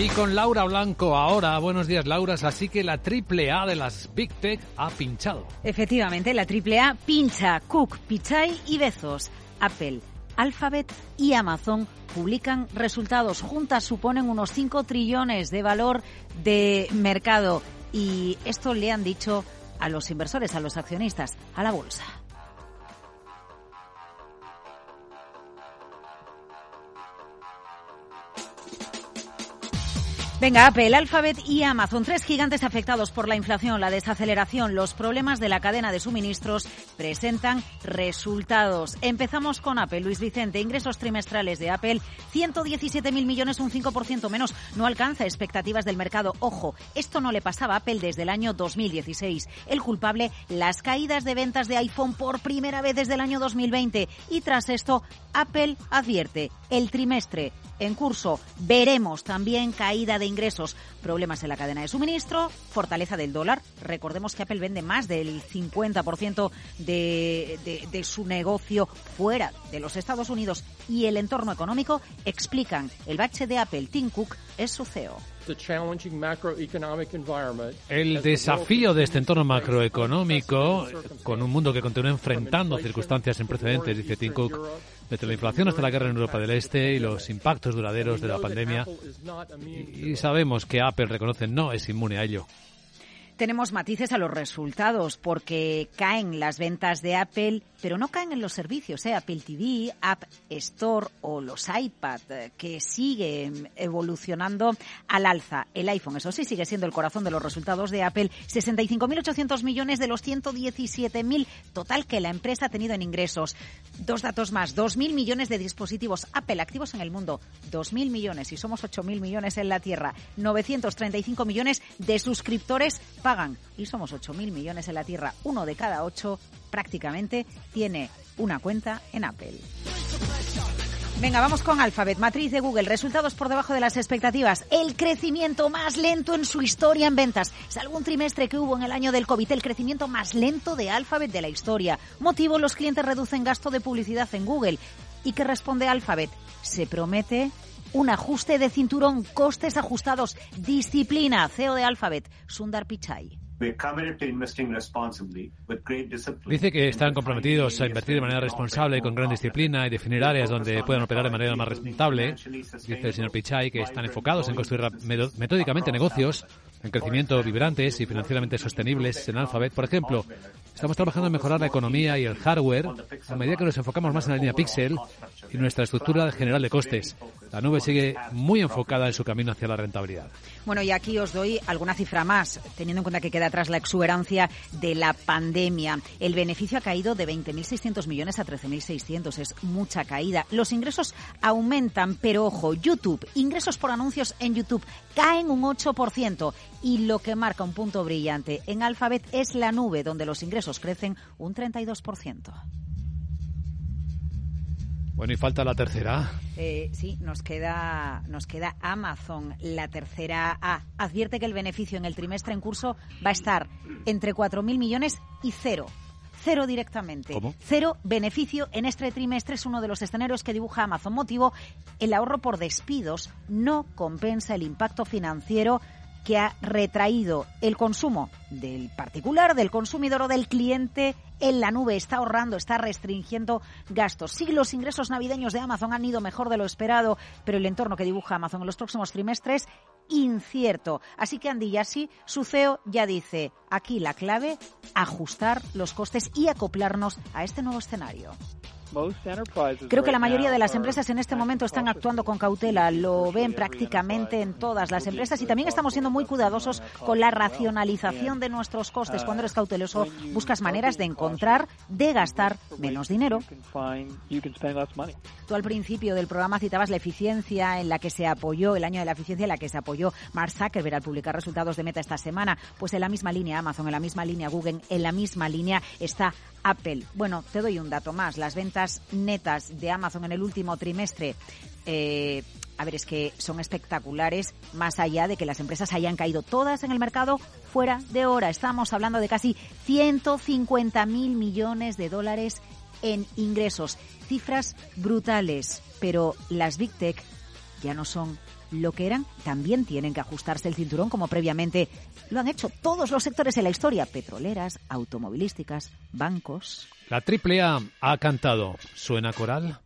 Y con Laura Blanco ahora. Buenos días, Laura. Así que la triple A de las Big Tech ha pinchado. Efectivamente, la triple A pincha. Cook, Pichai y Bezos. Apple, Alphabet y Amazon publican resultados. Juntas suponen unos 5 trillones de valor de mercado. Y esto le han dicho a los inversores, a los accionistas, a la bolsa. Venga, Apple, Alphabet y Amazon, tres gigantes afectados por la inflación, la desaceleración, los problemas de la cadena de suministros, presentan resultados. Empezamos con Apple. Luis Vicente, ingresos trimestrales de Apple, 117.000 millones, un 5% menos. No alcanza expectativas del mercado. Ojo, esto no le pasaba a Apple desde el año 2016. El culpable, las caídas de ventas de iPhone por primera vez desde el año 2020. Y tras esto, Apple advierte, el trimestre en curso. Veremos también caída de ingresos, problemas en la cadena de suministro, fortaleza del dólar. Recordemos que Apple vende más del 50% de, de, de su negocio fuera de los Estados Unidos y el entorno económico explican el bache de Apple. Tim Cook es su CEO. El desafío de este entorno macroeconómico, con un mundo que continúa enfrentando circunstancias sin precedentes, dice Tim Cook, desde la inflación hasta la guerra en Europa del Este y los impactos duraderos de la pandemia. Y sabemos que Apple reconoce no es inmune a ello tenemos matices a los resultados porque caen las ventas de Apple, pero no caen en los servicios, ¿eh? Apple TV, App Store o los iPad, que siguen evolucionando al alza. El iPhone, eso sí, sigue siendo el corazón de los resultados de Apple. 65.800 millones de los 117.000 total que la empresa ha tenido en ingresos. Dos datos más, 2.000 millones de dispositivos Apple activos en el mundo, 2.000 millones y somos 8.000 millones en la Tierra, 935 millones de suscriptores y somos 8.000 millones en la Tierra, uno de cada ocho prácticamente tiene una cuenta en Apple. Venga, vamos con Alphabet, matriz de Google. Resultados por debajo de las expectativas. El crecimiento más lento en su historia en ventas. Salvo un trimestre que hubo en el año del COVID, el crecimiento más lento de Alphabet de la historia. Motivo, los clientes reducen gasto de publicidad en Google. ¿Y qué responde Alphabet? Se promete un ajuste de cinturón, costes ajustados, disciplina. CEO de Alphabet, Sundar Pichai. Dice que están comprometidos a invertir de manera responsable, con gran disciplina y definir áreas donde puedan operar de manera más rentable. Dice el señor Pichai que están enfocados en construir metódicamente negocios en crecimiento vibrantes y financieramente sostenibles en Alphabet. Por ejemplo, estamos trabajando en mejorar la economía y el hardware a medida que nos enfocamos más en la línea Pixel y nuestra estructura general de costes. La nube sigue muy enfocada en su camino hacia la rentabilidad. Bueno, y aquí os doy alguna cifra más, teniendo en cuenta que queda atrás la exuberancia de la pandemia. El beneficio ha caído de 20.600 millones a 13.600. Es mucha caída. Los ingresos aumentan, pero ojo, YouTube, ingresos por anuncios en YouTube caen un 8%. Y lo que marca un punto brillante en Alphabet es la nube, donde los ingresos crecen un 32%. Bueno, y falta la tercera. Eh, sí, nos queda, nos queda Amazon, la tercera A. Advierte que el beneficio en el trimestre en curso va a estar entre 4.000 millones y cero. Cero directamente. ¿Cómo? Cero beneficio en este trimestre es uno de los escenarios que dibuja Amazon. Motivo, el ahorro por despidos no compensa el impacto financiero que ha retraído el consumo del particular, del consumidor o del cliente en la nube, está ahorrando, está restringiendo gastos. Sí, los ingresos navideños de Amazon han ido mejor de lo esperado, pero el entorno que dibuja Amazon en los próximos trimestres incierto. Así que Andy Yassi, su CEO, ya dice, aquí la clave, ajustar los costes y acoplarnos a este nuevo escenario. Creo que la mayoría de las empresas en este momento están actuando con cautela, lo ven prácticamente en todas las empresas y también estamos siendo muy cuidadosos con la racionalización de nuestros costes. Cuando eres cauteloso, buscas maneras de encontrar, de gastar menos dinero. Tú al principio del programa citabas la eficiencia en la que se apoyó, el año de la eficiencia en la que se apoyó Mark Zuckerberg al publicar resultados de Meta esta semana. Pues en la misma línea Amazon, en la misma línea Google, en la misma línea está Apple. Bueno, te doy un dato más. Las netas de Amazon en el último trimestre, eh, a ver, es que son espectaculares, más allá de que las empresas hayan caído todas en el mercado fuera de hora. Estamos hablando de casi 150 mil millones de dólares en ingresos. Cifras brutales, pero las Big Tech ya no son lo que eran, también tienen que ajustarse el cinturón como previamente lo han hecho todos los sectores de la historia, petroleras, automovilísticas, bancos. La AAA ha cantado. ¿Suena coral?